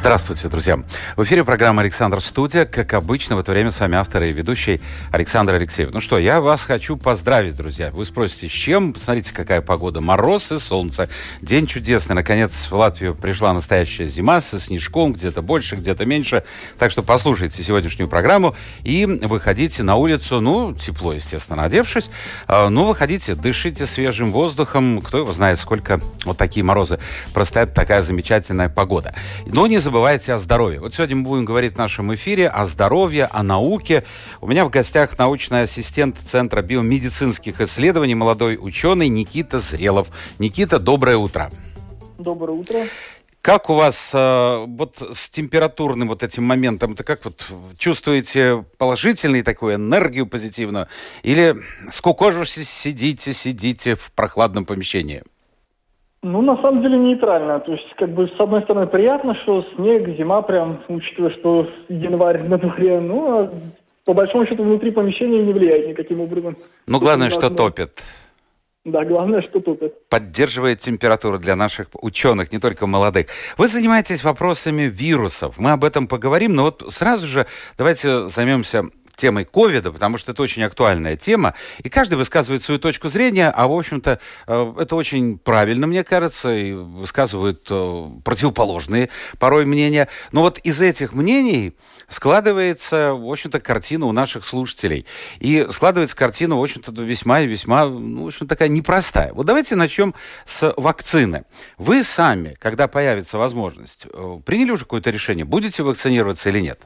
Здравствуйте, друзья. В эфире программа «Александр Студия». Как обычно, в это время с вами автор и ведущий Александр Алексеев. Ну что, я вас хочу поздравить, друзья. Вы спросите, с чем? Посмотрите, какая погода. Мороз и солнце. День чудесный. Наконец, в Латвию пришла настоящая зима со снежком. Где-то больше, где-то меньше. Так что послушайте сегодняшнюю программу и выходите на улицу. Ну, тепло, естественно, одевшись. А, ну, выходите, дышите свежим воздухом. Кто его знает, сколько вот такие морозы простоят такая замечательная погода. Но не забывайте о здоровье. Вот сегодня мы будем говорить в нашем эфире о здоровье, о науке. У меня в гостях научный ассистент Центра биомедицинских исследований, молодой ученый Никита Зрелов. Никита, доброе утро. Доброе утро. Как у вас э, вот с температурным вот этим моментом? Это как вот чувствуете положительный такую энергию позитивную? Или скукожившись, сидите, сидите в прохладном помещении? Ну, на самом деле нейтрально. То есть, как бы, с одной стороны, приятно, что снег, зима прям, учитывая, что январь на дворе, ну, а по большому счету внутри помещения не влияет никаким образом. Ну, главное, что топит. Да, главное, что топит. Поддерживает температуру для наших ученых, не только молодых. Вы занимаетесь вопросами вирусов. Мы об этом поговорим, но вот сразу же давайте займемся темой ковида, потому что это очень актуальная тема, и каждый высказывает свою точку зрения, а, в общем-то, э, это очень правильно, мне кажется, и высказывают э, противоположные порой мнения. Но вот из этих мнений складывается, в общем-то, картина у наших слушателей. И складывается картина, в общем-то, весьма и весьма, ну, в общем, такая непростая. Вот давайте начнем с вакцины. Вы сами, когда появится возможность, э, приняли уже какое-то решение, будете вакцинироваться или нет?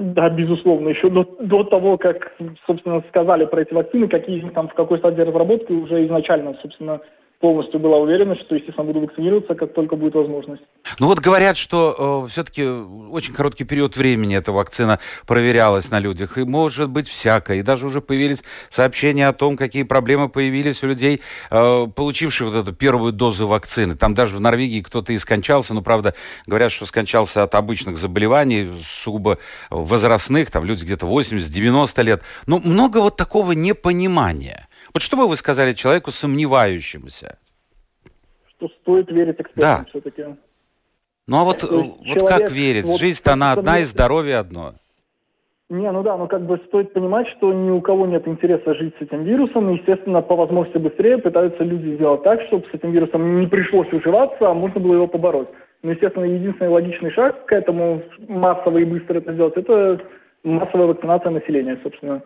Да, безусловно. Еще до, до того, как, собственно, сказали про эти вакцины, какие там в какой стадии разработки, уже изначально, собственно, полностью была уверенность, что, естественно, буду вакцинироваться, как только будет возможность. Ну вот говорят, что э, все-таки очень короткий период времени эта вакцина проверялась на людях, и может быть всякое, и даже уже появились сообщения о том, какие проблемы появились у людей, э, получивших вот эту первую дозу вакцины. Там даже в Норвегии кто-то и скончался, но, правда, говорят, что скончался от обычных заболеваний, сугубо возрастных, там люди где-то 80-90 лет. Но много вот такого непонимания. Вот что бы вы сказали человеку сомневающемуся? Что стоит верить экспертам да. все-таки. Ну а вот, вот человек, как верить? Вот, Жизнь-то она одна, и здоровье одно. Не, ну да, но как бы стоит понимать, что ни у кого нет интереса жить с этим вирусом, и, естественно, по возможности быстрее пытаются люди сделать так, чтобы с этим вирусом не пришлось уживаться, а можно было его побороть. Но, естественно, единственный логичный шаг к этому массово и быстро это сделать, это массовая вакцинация населения, собственно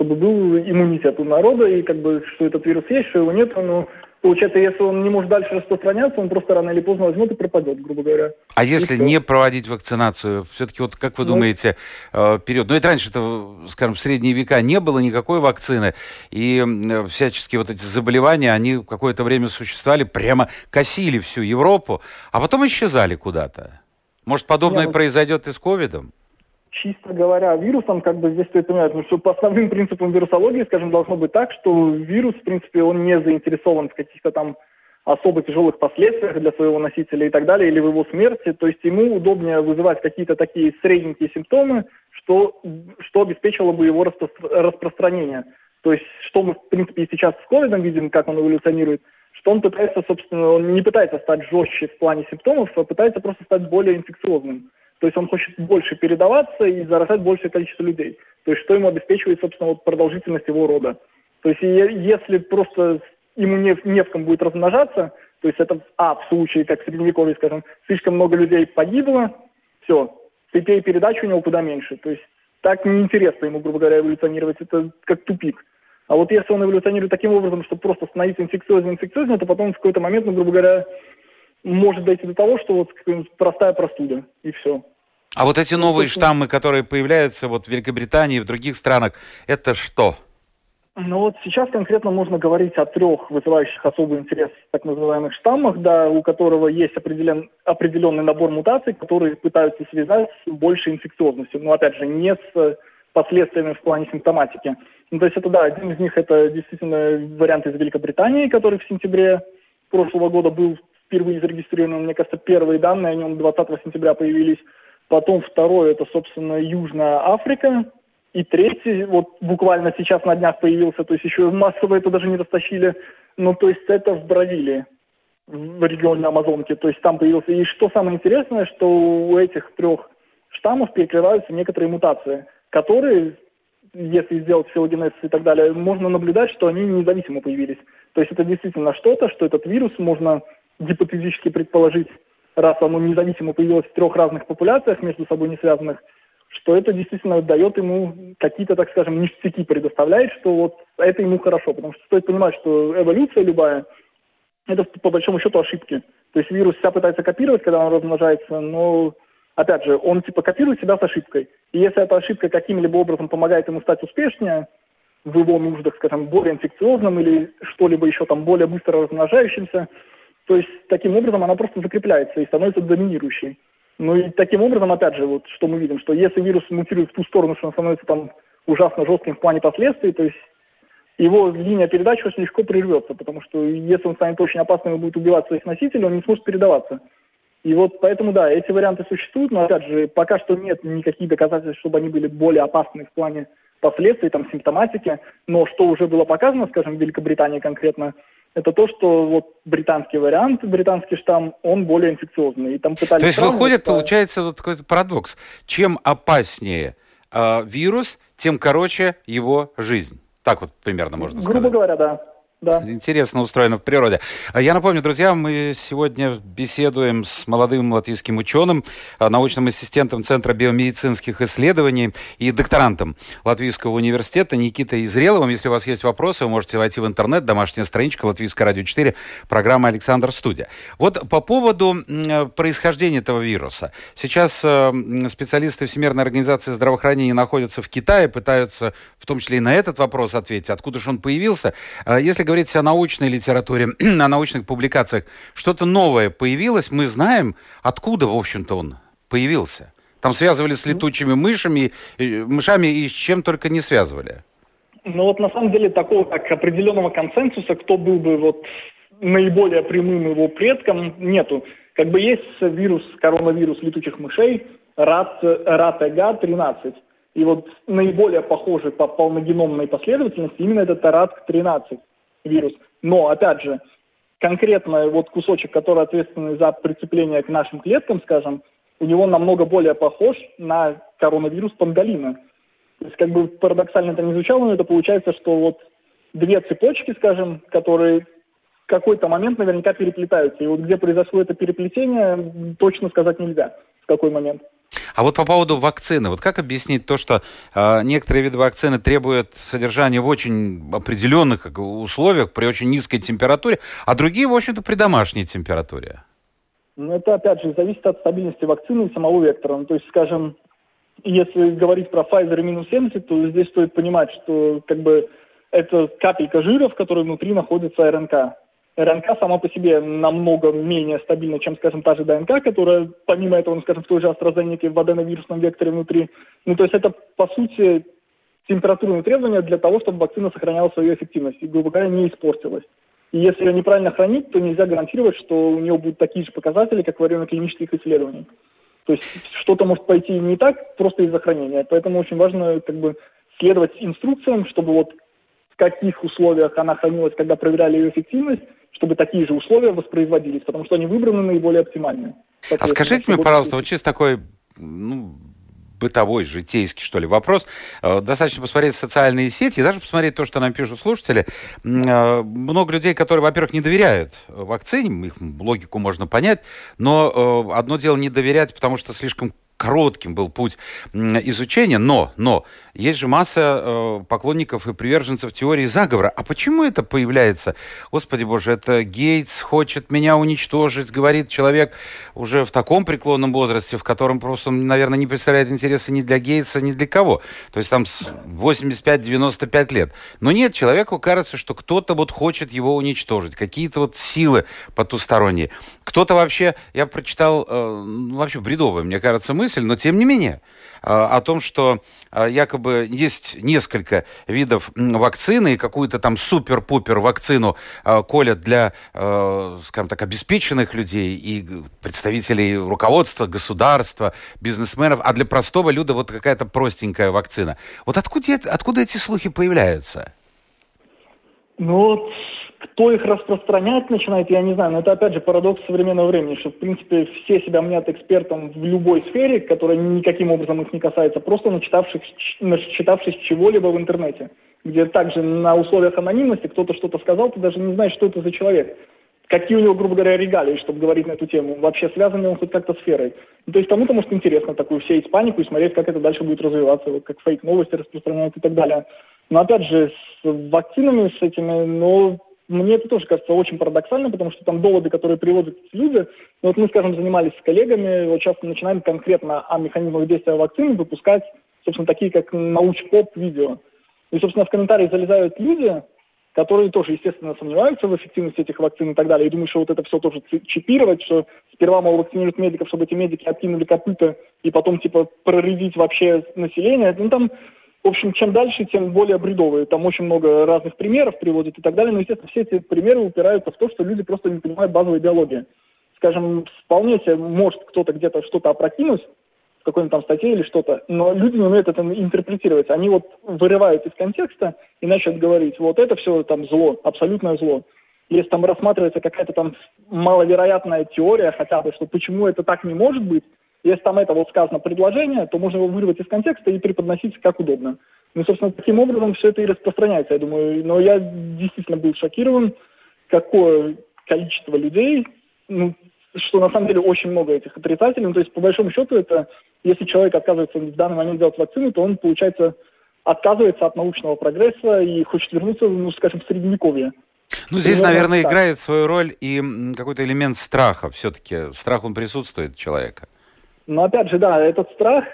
чтобы был иммунитет у народа, и как бы, что этот вирус есть, что его нет, ну, получается, если он не может дальше распространяться, он просто рано или поздно возьмет и пропадет, грубо говоря. А если не проводить вакцинацию, все-таки вот как вы ну, думаете, э, период, ну это раньше-то, скажем, в средние века не было никакой вакцины, и э, всяческие вот эти заболевания, они какое-то время существовали, прямо косили всю Европу, а потом исчезали куда-то. Может, подобное не, ну... произойдет и с ковидом? Чисто говоря, вирусом, как бы здесь стоит понимать, ну, что по основным принципам вирусологии, скажем, должно быть так, что вирус, в принципе, он не заинтересован в каких-то там особо тяжелых последствиях для своего носителя и так далее, или в его смерти. То есть ему удобнее вызывать какие-то такие средненькие симптомы, что, что обеспечивало бы его распро распространение. То есть что мы, в принципе, и сейчас с ковидом видим, как он эволюционирует, что он пытается, собственно, он не пытается стать жестче в плане симптомов, а пытается просто стать более инфекциозным. То есть он хочет больше передаваться и заражать большее количество людей. То есть что ему обеспечивает, собственно, вот продолжительность его рода. То есть если просто ему не, не в ком будет размножаться, то есть это, а, в случае, как в Средневековье, скажем, слишком много людей погибло, все, цепей передачи у него куда меньше. То есть так неинтересно ему, грубо говоря, эволюционировать, это как тупик. А вот если он эволюционирует таким образом, что просто становится инфекциознее, инфекциознее, то потом в какой-то момент, ну, грубо говоря, может дойти до того, что вот простая простуда, и все. А вот эти новые штаммы, которые появляются вот в Великобритании и в других странах, это что? Ну вот сейчас конкретно можно говорить о трех вызывающих особый интерес так называемых штаммах, да, у которого есть определен, определенный набор мутаций, которые пытаются связать с большей инфекциозностью. Но опять же, не с последствиями в плане симптоматики. Ну, то есть это, да, один из них это действительно вариант из Великобритании, который в сентябре прошлого года был впервые зарегистрирован. Мне кажется, первые данные о нем 20 сентября появились. Потом второй это, собственно, Южная Африка. И третий, вот буквально сейчас на днях появился, то есть еще массово это даже не растащили. Ну, то есть это в Бразилии, в регионе Амазонки. То есть там появился. И что самое интересное, что у этих трех штаммов перекрываются некоторые мутации, которые если сделать филогенез и так далее, можно наблюдать, что они независимо появились. То есть это действительно что-то, что этот вирус можно гипотетически предположить, раз оно независимо появилось в трех разных популяциях, между собой не связанных, что это действительно дает ему какие-то, так скажем, ништяки предоставляет, что вот это ему хорошо. Потому что стоит понимать, что эволюция любая, это по большому счету ошибки. То есть вирус себя пытается копировать, когда он размножается, но опять же, он типа копирует себя с ошибкой. И если эта ошибка каким-либо образом помогает ему стать успешнее, в его нуждах, скажем, более инфекциозным или что-либо еще там более быстро размножающимся, то есть таким образом она просто закрепляется и становится доминирующей. Ну и таким образом, опять же, вот что мы видим, что если вирус мутирует в ту сторону, что он становится там ужасно жестким в плане последствий, то есть его линия передачи очень легко прервется, потому что если он станет очень опасным и будет убивать своих носителей, он не сможет передаваться. И вот поэтому, да, эти варианты существуют, но, опять же, пока что нет никаких доказательств, чтобы они были более опасны в плане последствий, там, симптоматики. Но что уже было показано, скажем, в Великобритании конкретно, это то, что вот британский вариант, британский штамм, он более инфекциозный. И там пытались то есть выходит, по... получается, вот какой-то парадокс. Чем опаснее э, вирус, тем короче его жизнь. Так вот примерно можно сказать. Грубо говоря, да. Да. Интересно устроено в природе. А я напомню, друзья, мы сегодня беседуем с молодым латвийским ученым, а, научным ассистентом Центра биомедицинских исследований и докторантом Латвийского университета Никитой Изреловым. Если у вас есть вопросы, вы можете войти в интернет, домашняя страничка Латвийское радио 4, программа «Александр Студия». Вот по поводу происхождения этого вируса. Сейчас э, специалисты Всемирной организации здравоохранения находятся в Китае, пытаются в том числе и на этот вопрос ответить, откуда же он появился. А если говорить о научной литературе, о научных публикациях, что-то новое появилось, мы знаем, откуда, в общем-то, он появился. Там связывали с летучими мышами, э, мышами и с чем только не связывали. Ну вот на самом деле такого как определенного консенсуса, кто был бы вот наиболее прямым его предком, нету. Как бы есть вирус, коронавирус летучих мышей, РАТ, РАТ-13. И вот наиболее похожий по полногеномной последовательности именно это РАТ-13 вирус. Но, опять же, конкретно вот кусочек, который ответственный за прицепление к нашим клеткам, скажем, у него намного более похож на коронавирус панголина. То есть, как бы парадоксально это не звучало, но это получается, что вот две цепочки, скажем, которые в какой-то момент наверняка переплетаются. И вот где произошло это переплетение, точно сказать нельзя, в какой момент. А вот по поводу вакцины, вот как объяснить то, что э, некоторые виды вакцины требуют содержания в очень определенных условиях при очень низкой температуре, а другие, в общем-то, при домашней температуре? Ну, это, опять же, зависит от стабильности вакцины и самого вектора. Ну, то есть, скажем, если говорить про Pfizer минус 70, то здесь стоит понимать, что как бы это капелька жира, в которой внутри находится РНК. РНК сама по себе намного менее стабильна, чем, скажем, та же ДНК, которая, помимо этого, ну, скажем, в той же AstraZeneca в аденовирусном векторе внутри. Ну, то есть это, по сути, температурные требования для того, чтобы вакцина сохраняла свою эффективность и, грубо говоря, не испортилась. И если ее неправильно хранить, то нельзя гарантировать, что у нее будут такие же показатели, как во время клинических исследований. То есть что-то может пойти не так просто из-за хранения. Поэтому очень важно как бы следовать инструкциям, чтобы вот в каких условиях она хранилась, когда проверяли ее эффективность, чтобы такие же условия воспроизводились, потому что они выбраны наиболее оптимальные. А скажите мне, пожалуйста, вот чисто такой ну, бытовой, житейский, что ли, вопрос. Э, достаточно посмотреть социальные сети и даже посмотреть то, что нам пишут слушатели. Э, много людей, которые, во-первых, не доверяют вакцине, их логику можно понять, но э, одно дело не доверять, потому что слишком коротким был путь изучения, но, но есть же масса э, поклонников и приверженцев теории заговора. А почему это появляется? Господи боже, это Гейтс хочет меня уничтожить, говорит человек уже в таком преклонном возрасте, в котором просто, наверное, не представляет интереса ни для Гейтса, ни для кого. То есть там 85-95 лет. Но нет, человеку кажется, что кто-то вот хочет его уничтожить, какие-то вот силы потусторонние. Кто-то вообще, я прочитал, э, ну, вообще бредовые, мне кажется, мысль, но тем не менее, о том, что якобы есть несколько видов вакцины, и какую-то там супер-пупер вакцину колят для, скажем так, обеспеченных людей и представителей руководства, государства, бизнесменов, а для простого люда вот какая-то простенькая вакцина. Вот откуда, откуда эти слухи появляются? Ну, вот кто их распространять начинает, я не знаю. Но это, опять же, парадокс современного времени, что, в принципе, все себя мнят экспертом в любой сфере, которая никаким образом их не касается, просто начитавшись, начитавшись чего-либо в интернете, где также на условиях анонимности кто-то что-то сказал, ты даже не знаешь, что это за человек. Какие у него, грубо говоря, регалии, чтобы говорить на эту тему. Вообще связан ли он хоть как-то сферой. Ну, то есть кому-то, может, интересно такую сеять панику и смотреть, как это дальше будет развиваться, как фейк-новости распространяют и так далее. Но, опять же, с вакцинами, с этими, ну, мне это тоже кажется очень парадоксально, потому что там доводы, которые приводят люди, ну, вот мы, скажем, занимались с коллегами, вот сейчас начинаем конкретно о механизмах действия вакцины выпускать, собственно, такие как науч-поп видео. И, собственно, в комментарии залезают люди, которые тоже, естественно, сомневаются в эффективности этих вакцин и так далее, и думают, что вот это все тоже чипировать, что сперва, мол, вакцинируют медиков, чтобы эти медики откинули копыта, и потом, типа, проредить вообще население. Ну, там в общем, чем дальше, тем более бредовые. Там очень много разных примеров приводят и так далее. Но, естественно, все эти примеры упираются в то, что люди просто не понимают базовой биологии. Скажем, вполне себе может кто-то где-то что-то опрокинуть, в какой-нибудь там статье или что-то, но люди не умеют это интерпретировать. Они вот вырывают из контекста и начинают говорить, вот это все там зло, абсолютное зло. Если там рассматривается какая-то там маловероятная теория хотя бы, что почему это так не может быть, если там это вот сказано предложение, то можно его вырвать из контекста и преподносить как удобно. Ну, собственно, таким образом все это и распространяется, я думаю. Но я действительно был шокирован, какое количество людей, ну, что на самом деле очень много этих отрицателей. Ну, то есть, по большому счету, это если человек отказывается в данный момент делать вакцину, то он, получается, отказывается от научного прогресса и хочет вернуться, ну, скажем, в средневековье. Ну, здесь, наверное, так. играет свою роль и какой-то элемент страха. Все-таки страх, он присутствует у человека. Но опять же, да, этот страх,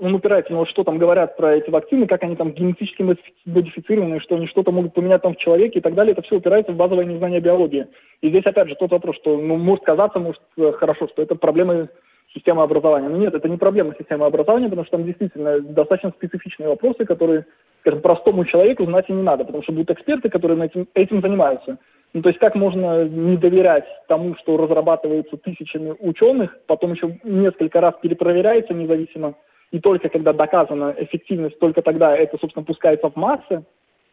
он упирается, ну, что там говорят про эти вакцины, как они там генетически модифицированы, что они что-то могут поменять там в человеке и так далее, это все упирается в базовое незнание биологии. И здесь, опять же, тот вопрос, что, ну, может казаться, может, э, хорошо, что это проблемы системы образования. Но нет, это не проблема системы образования, потому что там действительно достаточно специфичные вопросы, которые, скажем, простому человеку знать и не надо, потому что будут эксперты, которые этим, этим занимаются. Ну, то есть как можно не доверять тому, что разрабатывается тысячами ученых, потом еще несколько раз перепроверяется независимо, и только когда доказана эффективность, только тогда это, собственно, пускается в массы.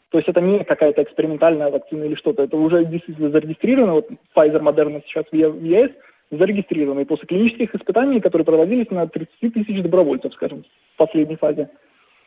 То есть это не какая-то экспериментальная вакцина или что-то, это уже действительно зарегистрировано. Вот Pfizer, Moderna сейчас в ЕС зарегистрированы. После клинических испытаний, которые проводились на 30 тысяч добровольцев, скажем, в последней фазе.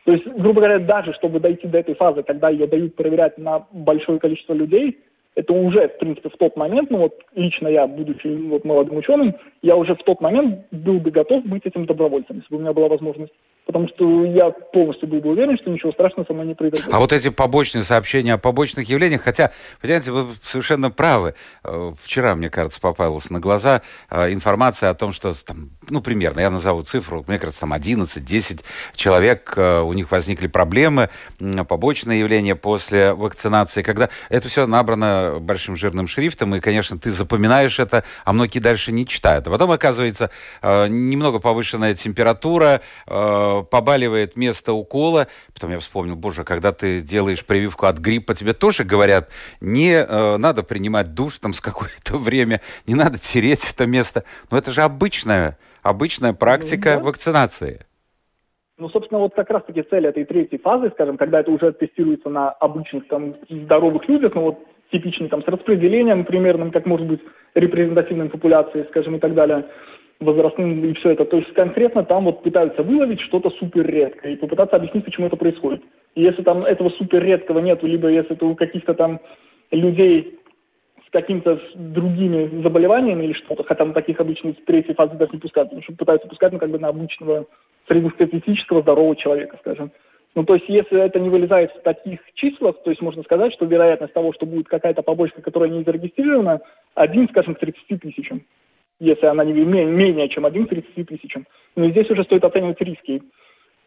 То есть, грубо говоря, даже чтобы дойти до этой фазы, когда ее дают проверять на большое количество людей, это уже, в принципе, в тот момент, ну вот лично я, будучи вот молодым ученым, я уже в тот момент был бы готов быть этим добровольцем, если бы у меня была возможность потому что я полностью был бы уверен, что ничего страшного со мной не произойдет. А вот эти побочные сообщения о побочных явлениях, хотя, понимаете, вы совершенно правы. Э, вчера, мне кажется, попалась на глаза э, информация о том, что, там, ну, примерно, я назову цифру, мне кажется, там 11-10 человек, э, у них возникли проблемы, побочные явления после вакцинации, когда это все набрано большим жирным шрифтом, и, конечно, ты запоминаешь это, а многие дальше не читают. А потом, оказывается, немного повышенная температура, побаливает место укола. Потом я вспомнил, боже, когда ты делаешь прививку от гриппа, тебе тоже говорят, не э, надо принимать душ там с какое-то время, не надо тереть это место. Но это же обычная, обычная практика да. вакцинации. Ну, собственно, вот как раз-таки цель этой третьей фазы, скажем, когда это уже тестируется на обычных там здоровых людях, ну вот типичный там с распределением примерным, как может быть репрезентативной популяции, скажем, и так далее – возрастным и все это. То есть конкретно там вот пытаются выловить что-то супер редкое и попытаться объяснить, почему это происходит. И если там этого супер редкого нету, либо если это у каких-то там людей с какими-то другими заболеваниями или что-то, хотя на таких обычно в третьей фазе даже не пускают, потому что пытаются пускать ну, как бы на обычного среднестатистического здорового человека, скажем. Ну, то есть, если это не вылезает в таких числах, то есть можно сказать, что вероятность того, что будет какая-то побочка, которая не зарегистрирована, один, скажем, к 30 тысячам если она не менее, чем 1 к 30 тысячам. Но здесь уже стоит оценивать риски.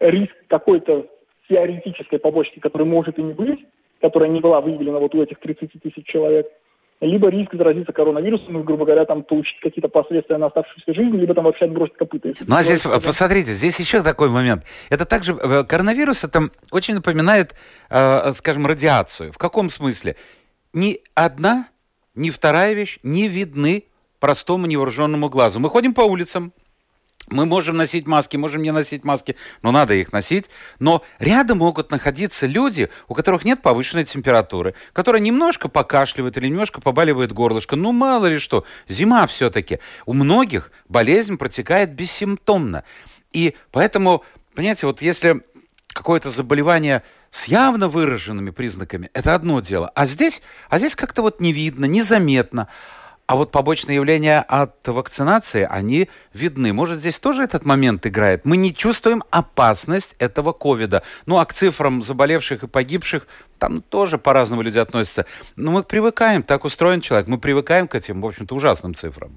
Риск какой-то теоретической побочки, которая может и не быть, которая не была выявлена вот у этих 30 тысяч человек, либо риск заразиться коронавирусом и, грубо говоря, там получить какие-то последствия на оставшуюся жизнь, либо там вообще отбросить копыта. Ну а здесь, посмотрите, здесь еще такой момент. Это также, э, коронавирус это очень напоминает, э, скажем, радиацию. В каком смысле? Ни одна, ни вторая вещь не видны простому невооруженному глазу. Мы ходим по улицам, мы можем носить маски, можем не носить маски, но надо их носить. Но рядом могут находиться люди, у которых нет повышенной температуры, которые немножко покашливают или немножко побаливает горлышко. Ну, мало ли что, зима все-таки. У многих болезнь протекает бессимптомно. И поэтому, понимаете, вот если какое-то заболевание с явно выраженными признаками, это одно дело. А здесь, а здесь как-то вот не видно, незаметно. А вот побочные явления от вакцинации, они видны. Может, здесь тоже этот момент играет? Мы не чувствуем опасность этого ковида. Ну, а к цифрам заболевших и погибших там тоже по-разному люди относятся. Но мы привыкаем, так устроен человек, мы привыкаем к этим, в общем-то, ужасным цифрам.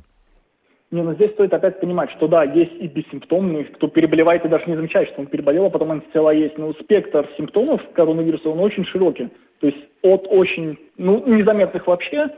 Не, но здесь стоит опять понимать, что да, есть и бессимптомные, кто переболевает и даже не замечает, что он переболел, а потом антитела есть. Но спектр симптомов коронавируса, он очень широкий. То есть от очень, ну, незаметных вообще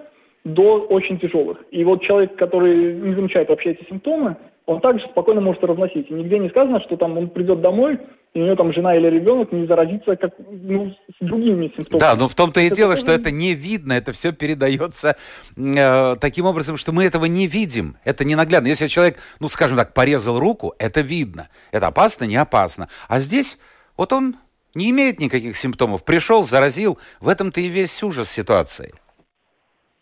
до очень тяжелых. И вот человек, который не замечает вообще эти симптомы, он также спокойно может разносить. И нигде не сказано, что там он придет домой, и у него там жена или ребенок не заразится как, ну, с другими симптомами. Да, но в том-то и это дело, что это не видно, это все передается э, таким образом, что мы этого не видим. Это не наглядно. Если человек, ну, скажем так, порезал руку, это видно. Это опасно, не опасно. А здесь вот он не имеет никаких симптомов. Пришел, заразил. В этом-то и весь ужас ситуации.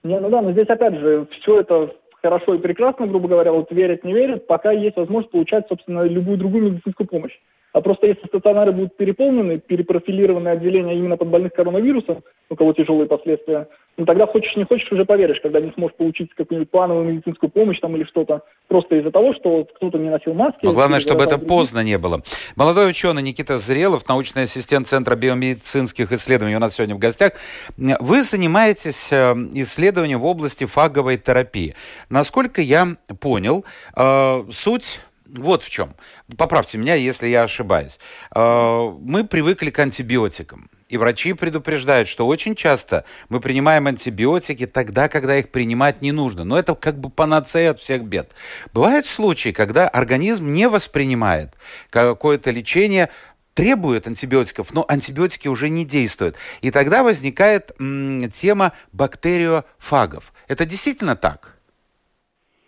Не, ну да, но здесь опять же все это хорошо и прекрасно, грубо говоря, вот верят, не верят, пока есть возможность получать, собственно, любую другую медицинскую помощь. А просто если стационары будут переполнены, перепрофилированы отделения именно под больных коронавирусом, у кого тяжелые последствия, ну тогда хочешь не хочешь уже поверишь, когда не сможешь получить какую-нибудь плановую медицинскую помощь там или что-то, просто из-за того, что кто-то не носил маски. Но главное, чтобы это поздно не было. Молодой ученый Никита Зрелов, научный ассистент Центра биомедицинских исследований у нас сегодня в гостях. Вы занимаетесь э, исследованием в области фаговой терапии. Насколько я понял, э, суть вот в чем. Поправьте меня, если я ошибаюсь. Э, мы привыкли к антибиотикам. И врачи предупреждают, что очень часто мы принимаем антибиотики тогда, когда их принимать не нужно. Но это как бы панацея от всех бед. Бывают случаи, когда организм не воспринимает какое-то лечение, требует антибиотиков, но антибиотики уже не действуют. И тогда возникает м, тема бактериофагов. Это действительно так?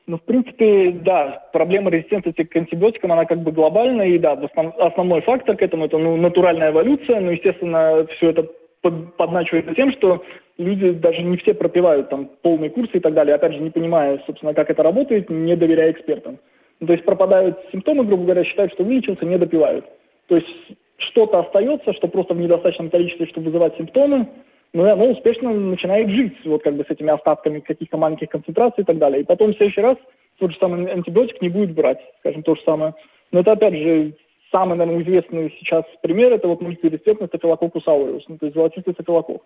Ну, в принципе, да, проблема резистентности к антибиотикам, она как бы глобальная, и да, основной фактор к этому это ну, натуральная эволюция, но, естественно, все это под, подначивается тем, что люди даже не все пропивают там полные курсы и так далее, опять же, не понимая, собственно, как это работает, не доверяя экспертам. Ну, то есть пропадают симптомы, грубо говоря, считают, что вылечился, не допивают. То есть что-то остается, что просто в недостаточном количестве, чтобы вызывать симптомы, но оно успешно начинает жить вот как бы с этими остатками каких-то маленьких концентраций и так далее. И потом в следующий раз тот же самый антибиотик не будет брать, скажем, то же самое. Но это опять же самый, наверное, известный сейчас пример, это вот мультирезистентный стафилококус ауреус, ну, то есть золотистый стафилококк.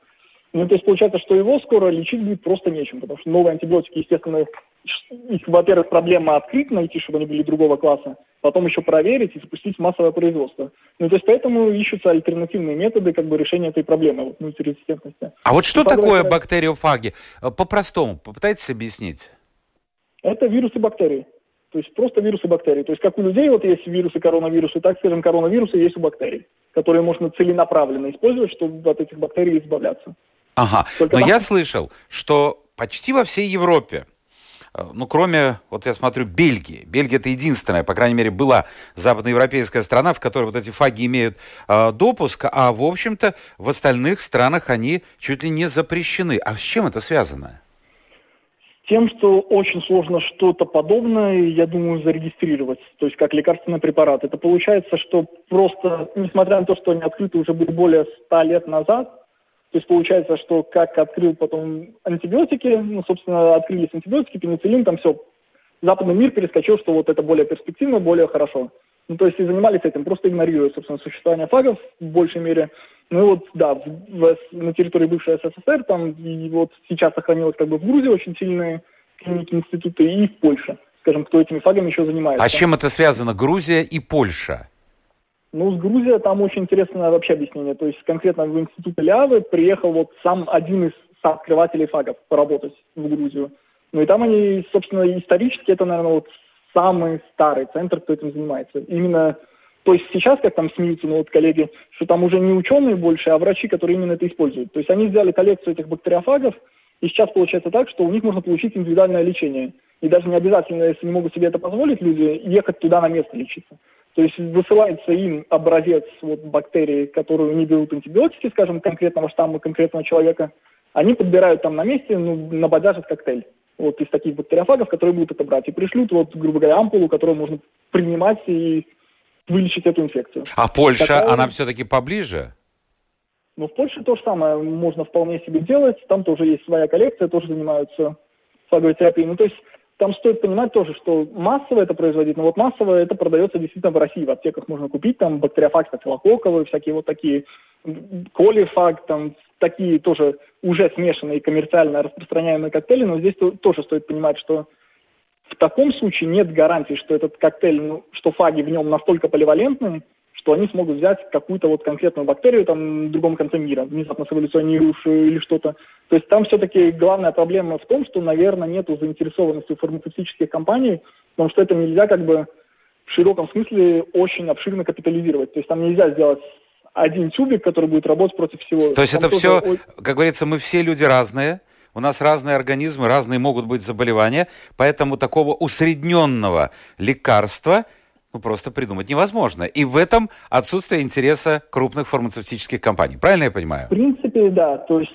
Ну, то есть получается, что его скоро лечить будет просто нечем, потому что новые антибиотики, естественно, их, во-первых, проблема открыть, найти, чтобы они были другого класса, потом еще проверить и запустить массовое производство. Ну, то есть поэтому ищутся альтернативные методы как бы решения этой проблемы вот, мультирезистентности. А вот что и такое говоря, бактериофаги? Э, по-простому, попытайтесь объяснить. Это вирусы бактерий. То есть просто вирусы бактерий. То есть как у людей вот есть вирусы коронавирусы, так, скажем, коронавирусы есть у бактерий, которые можно целенаправленно использовать, чтобы от этих бактерий избавляться. Ага, Только но там... я слышал, что почти во всей Европе ну, кроме, вот я смотрю, Бельгии. Бельгия это единственная, по крайней мере, была западноевропейская страна, в которой вот эти фаги имеют э, допуск, а, в общем-то, в остальных странах они чуть ли не запрещены. А с чем это связано? Тем, что очень сложно что-то подобное, я думаю, зарегистрировать, то есть как лекарственный препарат. Это получается, что просто, несмотря на то, что они открыты уже были более ста лет назад, то есть получается, что как открыл потом антибиотики, ну, собственно, открылись антибиотики, пенициллин, там все. Западный мир перескочил, что вот это более перспективно, более хорошо. Ну, то есть и занимались этим, просто игнорируя, собственно, существование фагов в большей мере. Ну и вот, да, в, в, на территории бывшей СССР, там, и вот сейчас сохранилось как бы в Грузии очень сильные клиники, институты, и в Польше. Скажем, кто этими фагами еще занимается. А чем это связано, Грузия и Польша? Ну, с Грузией там очень интересное вообще объяснение. То есть конкретно в институт Лявы приехал вот сам один из открывателей фагов поработать в Грузию. Ну и там они, собственно, исторически это, наверное, вот самый старый центр, кто этим занимается. Именно, то есть сейчас, как там смеются, ну вот коллеги, что там уже не ученые больше, а врачи, которые именно это используют. То есть они сделали коллекцию этих бактериофагов, и сейчас получается так, что у них можно получить индивидуальное лечение. И даже не обязательно, если не могут себе это позволить люди, ехать туда на место лечиться. То есть высылается им образец вот, бактерий, которые не берут антибиотики, скажем, конкретного штамма, конкретного человека. Они подбирают там на месте, ну, набодяжат коктейль вот из таких бактериофагов, которые будут это брать. И пришлют, вот, грубо говоря, ампулу, которую можно принимать и вылечить эту инфекцию. А Польша, Такая... она все-таки поближе? Ну, в Польше то же самое можно вполне себе делать. Там тоже есть своя коллекция, тоже занимаются фаговой терапией. Ну, то есть там стоит понимать тоже, что массово это производить, но вот массово это продается действительно в России. В аптеках можно купить там бактериофаг стафилококковый, всякие вот такие колифаг, там такие тоже уже смешанные коммерциально распространяемые коктейли, но здесь тоже стоит понимать, что в таком случае нет гарантии, что этот коктейль, ну, что фаги в нем настолько поливалентные, что они смогут взять какую-то вот конкретную бактерию там в другом конце мира, внезапно эволюционирующую или что-то. То есть там все-таки главная проблема в том, что, наверное, нету заинтересованности у фармацевтических компаний, потому что это нельзя как бы в широком смысле очень обширно капитализировать. То есть там нельзя сделать один тюбик, который будет работать против всего. То есть там это все, как говорится, мы все люди разные, у нас разные организмы, разные могут быть заболевания, поэтому такого усредненного лекарства – ну, просто придумать невозможно. И в этом отсутствие интереса крупных фармацевтических компаний. Правильно я понимаю? В принципе, да. То есть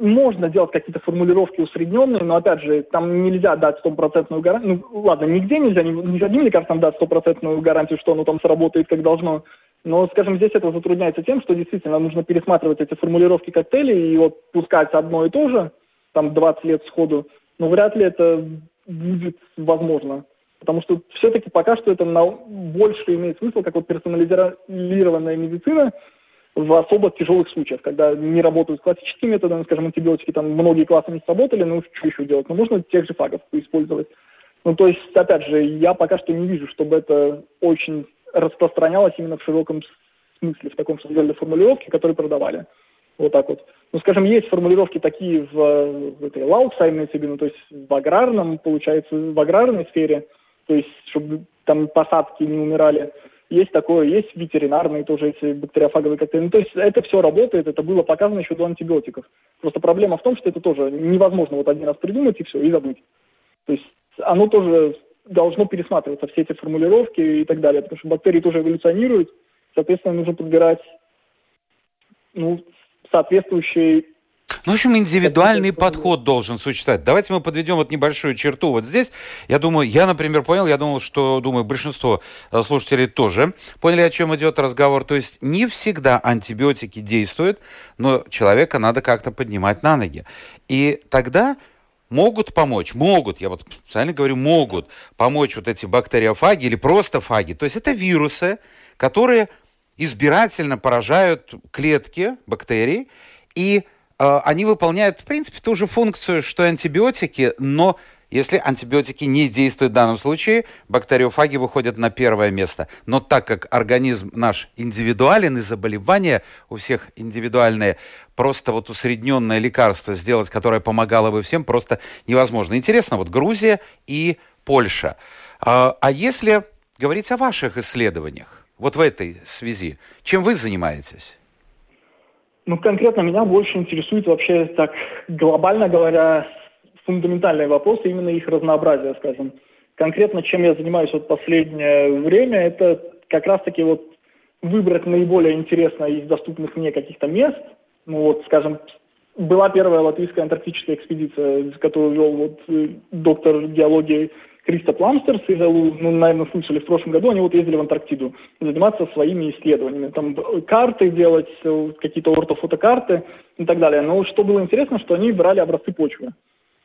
можно делать какие-то формулировки усредненные, но, опять же, там нельзя дать стопроцентную гарантию. Ну, ладно, нигде нельзя, ни, ни одним лекарством дать стопроцентную гарантию, что оно там сработает как должно. Но, скажем, здесь это затрудняется тем, что действительно нужно пересматривать эти формулировки коктейлей и вот пускать одно и то же, там 20 лет сходу, но вряд ли это будет возможно. Потому что все-таки пока что это на, больше имеет смысл, как вот персонализированная медицина в особо тяжелых случаях, когда не работают классическими методами, скажем, антибиотики, там многие классы не сработали, ну что еще делать? Ну, можно тех же фагов использовать. Ну, то есть, опять же, я пока что не вижу, чтобы это очень распространялось именно в широком смысле, в таком, что сделали формулировки, которые продавали. Вот так вот. Ну, скажем, есть формулировки такие в, в этой лауксайной ну, то есть в аграрном, получается, в аграрной сфере – то есть чтобы там посадки не умирали. Есть такое, есть ветеринарные тоже эти бактериофаговые коктейли. Ну, то есть это все работает, это было показано еще до антибиотиков. Просто проблема в том, что это тоже невозможно вот один раз придумать и все, и забыть. То есть оно тоже должно пересматриваться, все эти формулировки и так далее, потому что бактерии тоже эволюционируют, соответственно, нужно подбирать ну, соответствующий ну, в общем, индивидуальный подход должен существовать. Давайте мы подведем вот небольшую черту вот здесь. Я думаю, я, например, понял, я думал, что, думаю, большинство э, слушателей тоже поняли, о чем идет разговор. То есть не всегда антибиотики действуют, но человека надо как-то поднимать на ноги. И тогда могут помочь, могут, я вот специально говорю, могут помочь вот эти бактериофаги или просто фаги. То есть это вирусы, которые избирательно поражают клетки бактерий, и они выполняют, в принципе, ту же функцию, что и антибиотики, но если антибиотики не действуют в данном случае, бактериофаги выходят на первое место. Но так как организм наш индивидуален и заболевания у всех индивидуальные, просто вот усредненное лекарство сделать, которое помогало бы всем, просто невозможно. Интересно, вот Грузия и Польша. А, а если говорить о ваших исследованиях, вот в этой связи, чем вы занимаетесь? Ну, конкретно меня больше интересует вообще, так глобально говоря, фундаментальные вопросы, именно их разнообразие, скажем. Конкретно, чем я занимаюсь вот последнее время, это как раз-таки вот выбрать наиболее интересное из доступных мне каких-то мест. Ну вот, скажем, была первая латвийская антарктическая экспедиция, которую вел вот э, доктор геологии Криста Пламстерс из ну, наверное, слышали, в прошлом году они вот ездили в Антарктиду заниматься своими исследованиями, там карты делать, э, какие-то ортофотокарты и так далее. Но что было интересно, что они брали образцы почвы.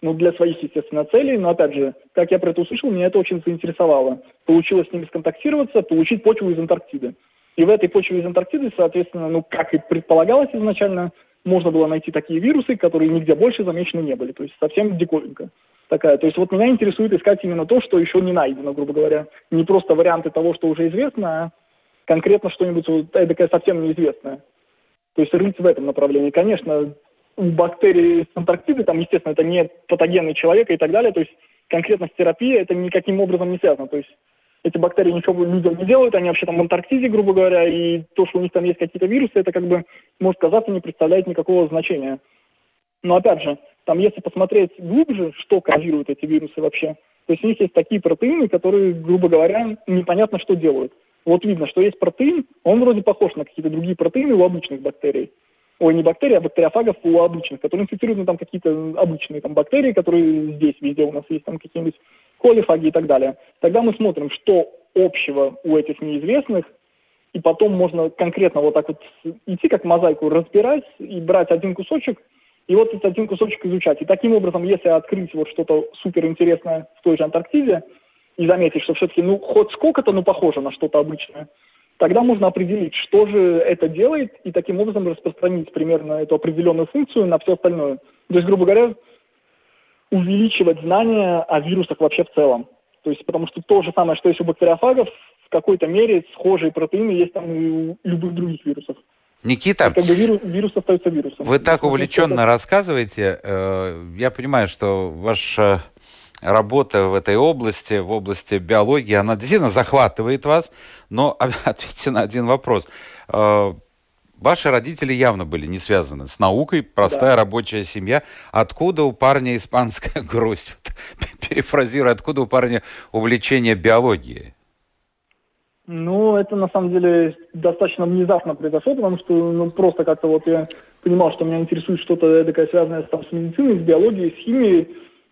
Ну, для своих, естественно, целей, но, опять же, как я про это услышал, меня это очень заинтересовало. Получилось с ними сконтактироваться, получить почву из Антарктиды. И в этой почве из Антарктиды, соответственно, ну, как и предполагалось изначально, можно было найти такие вирусы, которые нигде больше замечены не были. То есть совсем диковинка такая. То есть вот меня интересует искать именно то, что еще не найдено, грубо говоря. Не просто варианты того, что уже известно, а конкретно что-нибудь вот, такое совсем неизвестное. То есть рыть в этом направлении. Конечно, у бактерий с Антарктиды, там, естественно, это не патогенный человек и так далее, то есть конкретно с терапией это никаким образом не связано, то есть эти бактерии ничего людям не делают, они вообще там в Антарктиде, грубо говоря, и то, что у них там есть какие-то вирусы, это как бы, может казаться, не представляет никакого значения. Но опять же, там если посмотреть глубже, что кодируют эти вирусы вообще, то есть у них есть такие протеины, которые, грубо говоря, непонятно что делают. Вот видно, что есть протеин, он вроде похож на какие-то другие протеины у обычных бактерий. Ой, не бактерий, а бактериофагов у обычных, которые инфицируют ну, там какие-то обычные там бактерии, которые здесь везде у нас есть, там какие-нибудь колифаги и так далее. Тогда мы смотрим, что общего у этих неизвестных, и потом можно конкретно вот так вот идти как мозаику, разбирать и брать один кусочек, и вот этот один кусочек изучать. И таким образом, если открыть вот что-то суперинтересное в той же Антарктиде, и заметить, что все-таки, ну, хоть сколько-то, ну, похоже на что-то обычное, тогда можно определить, что же это делает, и таким образом распространить примерно эту определенную функцию на все остальное. То есть, грубо говоря, увеличивать знания о вирусах вообще в целом. То есть, потому что то же самое, что есть у бактериофагов, в какой-то мере схожие протеины есть там и у любых других вирусов. Никита, как бы вирус, вирус остается вирусом. Вы так увлеченно рассказываете. Э, я понимаю, что ваша работа в этой области, в области биологии, она действительно захватывает вас. Но ответьте на один вопрос. Э, Ваши родители явно были не связаны с наукой, простая да. рабочая семья. Откуда у парня испанская грусть? Перефразируя, откуда у парня увлечение биологией? Ну, это на самом деле достаточно внезапно произошло, потому что ну, просто как-то вот я понимал, что меня интересует что-то такое связанное там, с медициной, с биологией, с химией.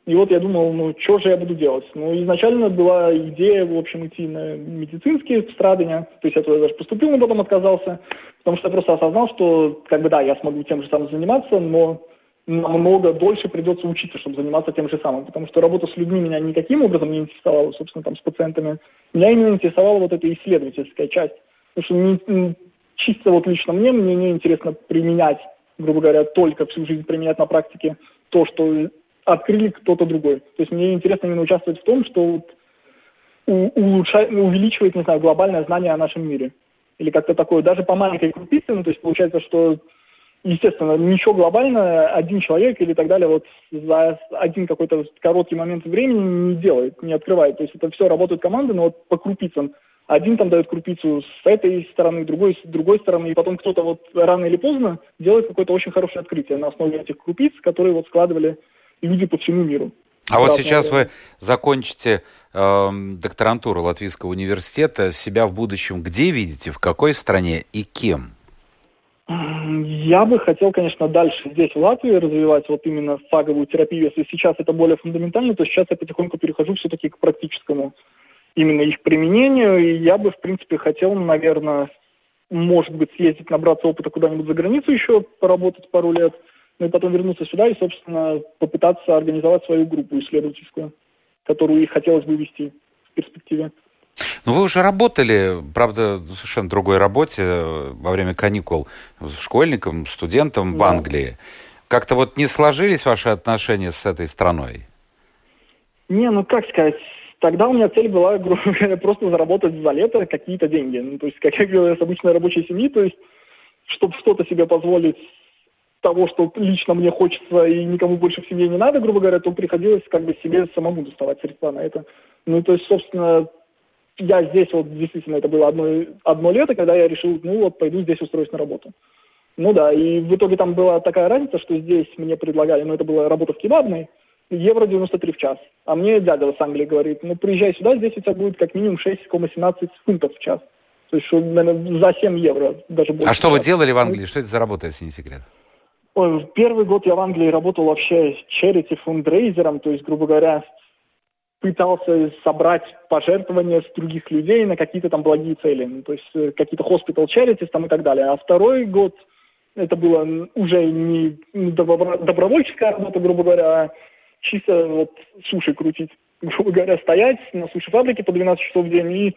И вот я думал, ну, что же я буду делать? Ну, изначально была идея, в общем, идти на медицинские Страдания. То есть я туда даже поступил, но потом отказался. Потому что я просто осознал, что, как бы, да, я смогу тем же самым заниматься, но намного дольше придется учиться, чтобы заниматься тем же самым. Потому что работа с людьми меня никаким образом не интересовала, собственно, там, с пациентами. Меня именно интересовала вот эта исследовательская часть. Потому что не, чисто вот лично мне, мне не интересно применять, грубо говоря, только всю жизнь применять на практике то, что открыли кто-то другой. То есть мне интересно именно участвовать в том, что вот улучшает, увеличивает, не знаю, глобальное знание о нашем мире или как-то такое, даже по маленькой крупице, ну, то есть получается, что, естественно, ничего глобального один человек или так далее вот за один какой-то короткий момент времени не делает, не открывает. То есть это все работают команды, но вот по крупицам. Один там дает крупицу с этой стороны, другой с другой стороны, и потом кто-то вот рано или поздно делает какое-то очень хорошее открытие на основе этих крупиц, которые вот складывали люди по всему миру. А вот сейчас вы закончите э, докторантуру Латвийского университета. Себя в будущем где видите, в какой стране и кем? Я бы хотел, конечно, дальше здесь, в Латвии, развивать вот именно фаговую терапию. Если сейчас это более фундаментально, то сейчас я потихоньку перехожу все-таки к практическому именно их применению. И я бы, в принципе, хотел, наверное, может быть, съездить, набраться опыта куда-нибудь за границу еще, поработать пару лет – ну и потом вернуться сюда и, собственно, попытаться организовать свою группу исследовательскую, которую и хотелось бы вести в перспективе. Ну, вы уже работали, правда, в совершенно другой работе э, во время каникул с школьником, студентом да. в Англии. Как-то вот не сложились ваши отношения с этой страной? Не, ну как сказать, тогда у меня цель была, грубо говоря, просто заработать за лето какие-то деньги. Ну, то есть, как я говорил, с обычной рабочей семьи, то есть, чтобы что-то себе позволить того, что лично мне хочется и никому больше в семье не надо, грубо говоря, то приходилось как бы себе самому доставать средства на это. Ну, то есть, собственно, я здесь вот действительно это было одно, одно лето, когда я решил, ну вот, пойду здесь устроюсь на работу. Ну да, и в итоге там была такая разница, что здесь мне предлагали, ну это была работа в кебабной, евро 93 в час. А мне дядя с Англии говорит, ну приезжай сюда, здесь у тебя будет как минимум 6,17 фунтов в час. То есть, что, наверное, за 7 евро даже больше. А что вы делали в Англии? Что это за работа, если не секрет? Ой, первый год я в Англии работал вообще charity фундрейзером, то есть, грубо говоря, пытался собрать пожертвования с других людей на какие-то там благие цели, ну, то есть э, какие-то hospital charities там и так далее. А второй год это было уже не добровольческая работа, грубо говоря, а чисто вот суши крутить, грубо говоря, стоять на суши-фабрике по 12 часов в день и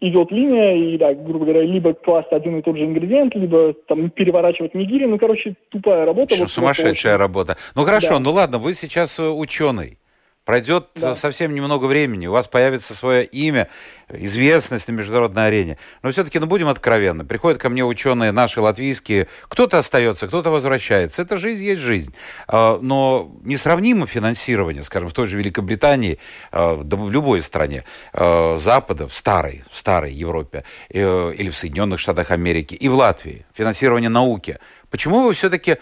идет линия, и, да, грубо говоря, либо класть один и тот же ингредиент, либо там переворачивать нигири. Ну, короче, тупая работа. Что, вот, сумасшедшая очень... работа. Ну, хорошо, да. ну ладно, вы сейчас э, ученый, Пройдет да. совсем немного времени, у вас появится свое имя, известность на международной арене. Но все-таки, ну, будем откровенны, приходят ко мне ученые наши латвийские, кто-то остается, кто-то возвращается. Это жизнь есть жизнь. А, но несравнимо финансирование, скажем, в той же Великобритании, а, да в любой стране а, Запада, в старой, в старой Европе, э, или в Соединенных Штатах Америки, и в Латвии, финансирование науки. Почему вы все-таки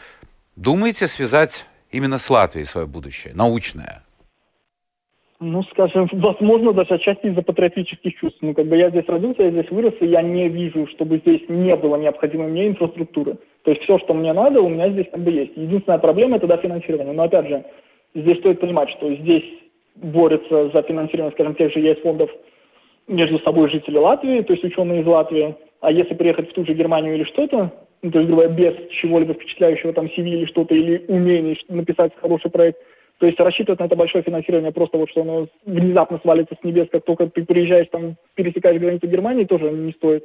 думаете связать именно с Латвией свое будущее, научное? Ну, скажем, возможно, даже отчасти из-за патриотических чувств. Ну, как бы я здесь родился, я здесь вырос, и я не вижу, чтобы здесь не было необходимой мне инфраструктуры. То есть все, что мне надо, у меня здесь как бы есть. Единственная проблема – это, да, финансирование. Но, опять же, здесь стоит понимать, что здесь борются за финансирование, скажем, тех же есть фондов между собой жители Латвии, то есть ученые из Латвии. А если приехать в ту же Германию или что-то, ну, то есть, говоря, без чего-либо впечатляющего, там, CV или что-то, или умений написать хороший проект – то есть рассчитывать на это большое финансирование, просто вот что оно внезапно свалится с небес, как только ты приезжаешь, там, пересекаешь границу Германии, тоже не стоит.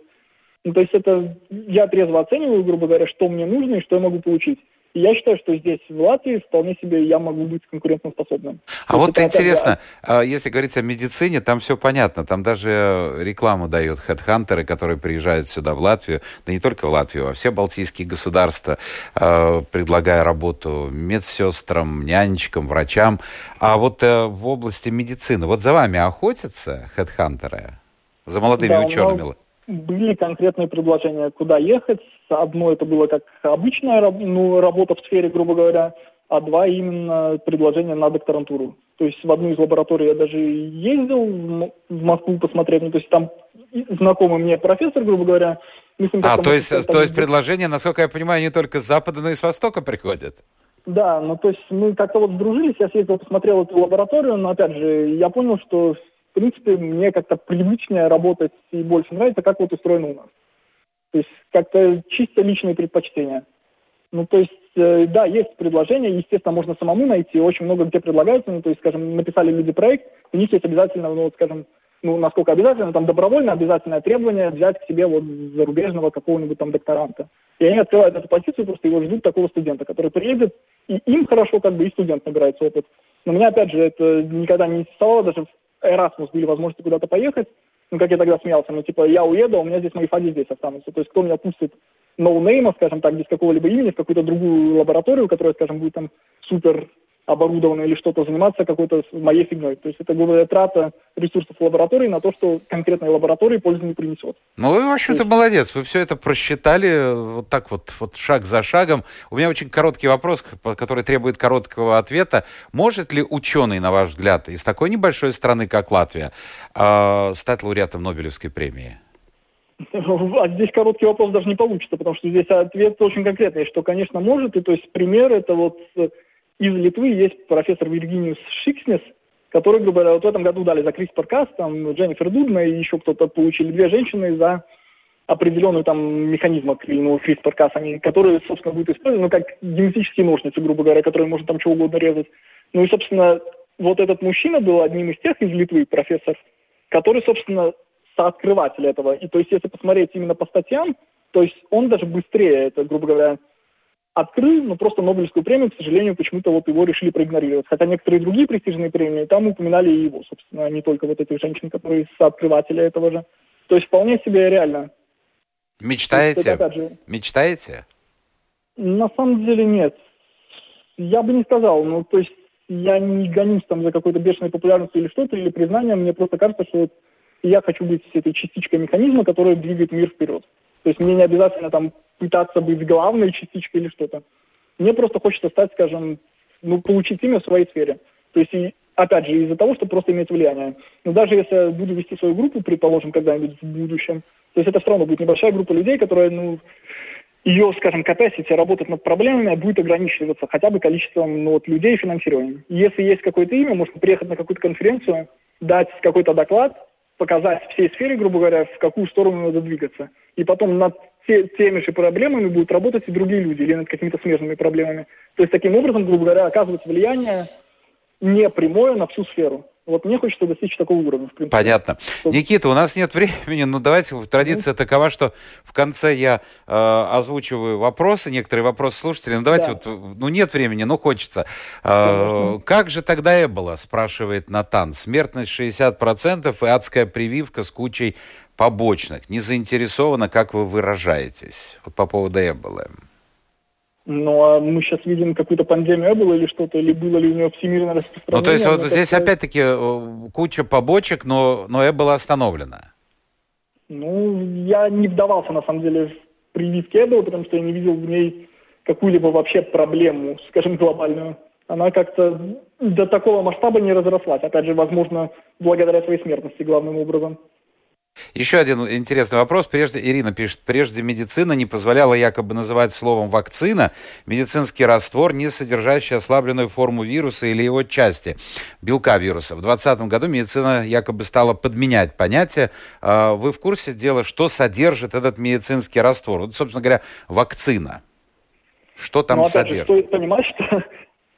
Ну, то есть это я трезво оцениваю, грубо говоря, что мне нужно и что я могу получить. И я считаю, что здесь, в Латвии, вполне себе я могу быть конкурентоспособным. А То вот интересно, да. если говорить о медицине, там все понятно. Там даже рекламу дают хедхантеры, которые приезжают сюда, в Латвию, да не только в Латвию, а все балтийские государства, э, предлагая работу медсестрам, нянечкам, врачам. А вот э, в области медицины, вот за вами охотятся хедхантеры? За молодыми да, учеными? были конкретные предложения, куда ехать. Одно это было как обычная ну, работа в сфере, грубо говоря, а два именно предложения на докторантуру. То есть в одну из лабораторий я даже ездил в Москву посмотреть, ну, то есть там знакомый мне профессор, грубо говоря. а, то есть, то есть предложения, насколько я понимаю, не только с запада, но и с востока приходят? Да, ну то есть мы как-то вот сдружились, я съездил, посмотрел эту лабораторию, но опять же, я понял, что в принципе, мне как-то привычнее работать и больше нравится, как вот устроено у нас. То есть как-то чисто личные предпочтения. Ну, то есть, э, да, есть предложения, естественно, можно самому найти, очень много где предлагается, ну, то есть, скажем, написали люди проект, у них есть обязательно, ну, вот, скажем, ну, насколько обязательно, там, добровольно обязательное требование взять к себе вот зарубежного какого-нибудь там докторанта. И они открывают эту позицию, просто его ждут такого студента, который приедет, и им хорошо, как бы, и студент набирается опыт. Но меня, опять же, это никогда не интересовало, даже Erasmus были возможности куда-то поехать, ну, как я тогда смеялся, ну, типа, я уеду, а у меня здесь мои фаги здесь останутся. То есть, кто меня пустит ноунейма, скажем так, без какого-либо имени, в какую-то другую лабораторию, которая, скажем, будет там супер оборудовано или что-то заниматься какой-то моей фигней. То есть это, грубо говоря, трата ресурсов лаборатории на то, что конкретной лаборатории пользы не принесет. Ну, вы, в общем-то, есть... молодец. Вы все это просчитали вот так вот, вот шаг за шагом. У меня очень короткий вопрос, который требует короткого ответа. Может ли ученый, на ваш взгляд, из такой небольшой страны, как Латвия, э, стать лауреатом Нобелевской премии? А здесь короткий вопрос даже не получится, потому что здесь ответ очень конкретный, что, конечно, может. И то есть пример это вот из Литвы есть профессор Виргиниус Шикснес, который, грубо говоря, вот в этом году дали за CRISPR-Cas, там Дженнифер Дудна и еще кто-то получили две женщины за определенную там механизм ну, CRISPR-Cas, они, которые, собственно, будут использованы, ну, как генетические ножницы, грубо говоря, которые можно там чего угодно резать. Ну и, собственно, вот этот мужчина был одним из тех из Литвы, профессор, который, собственно, сооткрыватель этого. И то есть, если посмотреть именно по статьям, то есть он даже быстрее, это, грубо говоря, открыл, но просто Нобелевскую премию, к сожалению, почему-то вот его решили проигнорировать. Хотя некоторые другие престижные премии, там упоминали и его, собственно, не только вот этих женщин, которые сооткрыватели этого же. То есть вполне себе реально. Мечтаете? Это, же, Мечтаете? На самом деле нет. Я бы не сказал. Ну, то есть я не гонюсь там за какой-то бешеной популярностью или что-то, или признанием. Мне просто кажется, что я хочу быть этой частичкой механизма, которая двигает мир вперед. То есть мне не обязательно там пытаться быть главной частичкой или что-то. Мне просто хочется стать, скажем, ну, получить имя в своей сфере. То есть, и, опять же, из-за того, чтобы просто иметь влияние. Но даже если я буду вести свою группу, предположим, когда-нибудь в будущем, то есть это все равно будет небольшая группа людей, которая, ну, ее, скажем, capacity работать над проблемами будет ограничиваться хотя бы количеством ну, вот, людей и финансированием. Если есть какое-то имя, можно приехать на какую-то конференцию, дать какой-то доклад, показать всей сфере, грубо говоря, в какую сторону надо двигаться. И потом над те, теми же проблемами будут работать и другие люди, или над какими-то смежными проблемами. То есть таким образом, грубо говоря, оказывать влияние не прямое на всю сферу. Вот мне хочется достичь такого уровня. В принципе. Понятно. Что... Никита, у нас нет времени, но давайте, традиция mm-hmm. такова, что в конце я э, озвучиваю вопросы, некоторые вопросы слушателей. Ну давайте да. вот, ну нет времени, но хочется. Э, как же тогда Эбола, спрашивает Натан. Смертность 60% и адская прививка с кучей побочных. Не заинтересована, как вы выражаетесь. Вот по поводу Эболы. Ну, а мы сейчас видим какую-то пандемию было или что-то, или было ли у него всемирное распространение? Ну, то есть вот здесь как опять-таки э, куча побочек, но, но Эбола остановлена. Ну, я не вдавался, на самом деле, в прививке Эбола, потому что я не видел в ней какую-либо вообще проблему, скажем, глобальную. Она как-то до такого масштаба не разрослась. Опять же, возможно, благодаря своей смертности главным образом. Еще один интересный вопрос. Прежде, Ирина пишет, прежде медицина не позволяла якобы называть словом вакцина медицинский раствор, не содержащий ослабленную форму вируса или его части, белка вируса. В 2020 году медицина якобы стала подменять понятие. А, вы в курсе дела, что содержит этот медицинский раствор? Вот, собственно говоря, вакцина. Что там ну, содержит? Же, стоит понимать, что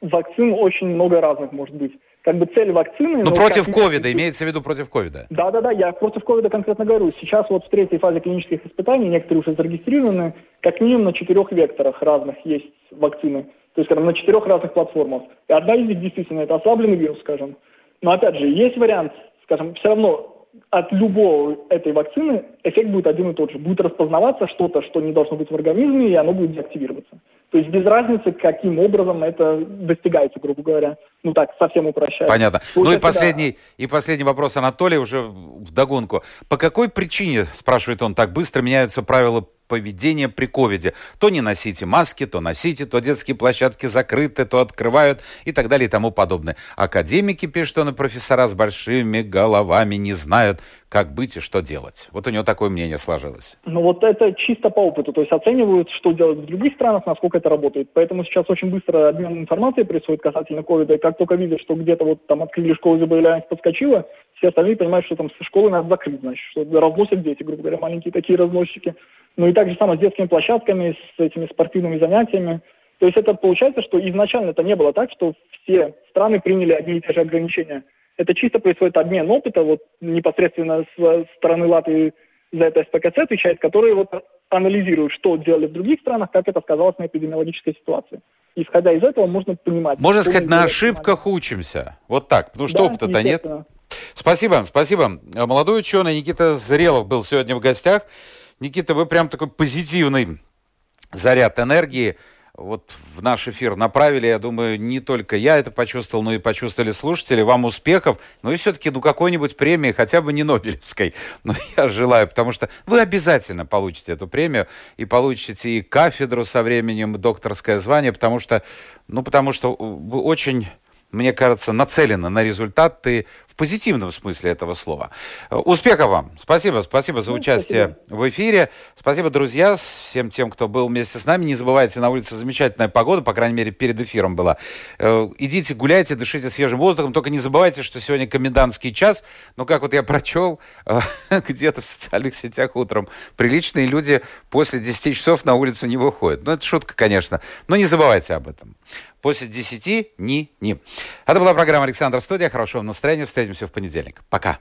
вакцин очень много разных может быть как бы цель вакцины... Ну, против ковида, имеется в виду против ковида. Да-да-да, я против ковида конкретно говорю. Сейчас вот в третьей фазе клинических испытаний, некоторые уже зарегистрированы, как минимум на четырех векторах разных есть вакцины. То есть, скажем, на четырех разных платформах. И одна из них действительно это ослабленный вирус, скажем. Но опять же, есть вариант, скажем, все равно от любого этой вакцины эффект будет один и тот же. Будет распознаваться что-то, что не должно быть в организме, и оно будет деактивироваться. То есть без разницы, каким образом это достигается, грубо говоря. Ну так, совсем упрощая. Понятно. Получается, ну и последний, да. и последний вопрос Анатолия уже в догонку. По какой причине, спрашивает он, так быстро меняются правила поведения при ковиде. То не носите маски, то носите, то детские площадки закрыты, то открывают и так далее и тому подобное. Академики, пишут он, и профессора с большими головами не знают, как быть и что делать. Вот у него такое мнение сложилось. Ну вот это чисто по опыту, то есть оценивают, что делать в других странах, насколько это работает. Поэтому сейчас очень быстро обмен информацией происходит касательно ковида, и как только видят, что где-то вот там открыли школу заболеваемость подскочила, все остальные понимают, что там школы надо закрыть, значит, что разносят дети, грубо говоря, маленькие такие разносчики. Ну и так же самое с детскими площадками, с этими спортивными занятиями. То есть это получается, что изначально это не было так, что все страны приняли одни и те же ограничения. Это чисто происходит обмен опыта, вот непосредственно с стороны Латвии за это СПКЦ отвечает, которые вот анализируют, что делали в других странах, как это сказалось на эпидемиологической ситуации. Исходя из этого, можно понимать. Можно сказать, на ошибках учимся. Вот так, потому что да, опыта-то нет. Спасибо, спасибо. Молодой ученый Никита Зрелов был сегодня в гостях. Никита, вы прям такой позитивный заряд энергии вот в наш эфир направили. Я думаю, не только я это почувствовал, но и почувствовали слушатели. Вам успехов. Ну и все-таки, ну, какой-нибудь премии, хотя бы не Нобелевской. Но я желаю, потому что вы обязательно получите эту премию и получите и кафедру со временем, докторское звание, потому что, ну, потому что вы очень мне кажется, нацелены на результаты в позитивном смысле этого слова. Успехов вам! Спасибо, спасибо за ну, участие спасибо. в эфире. Спасибо, друзья, всем тем, кто был вместе с нами. Не забывайте, на улице замечательная погода, по крайней мере, перед эфиром была. Э, идите, гуляйте, дышите свежим воздухом. Только не забывайте, что сегодня комендантский час. Но как вот я прочел э, где-то в социальных сетях утром, приличные люди после 10 часов на улицу не выходят. Ну, это шутка, конечно. Но не забывайте об этом после 10 ни-ни. Это была программа «Александр Студия». Хорошего настроения. Встретимся в понедельник. Пока.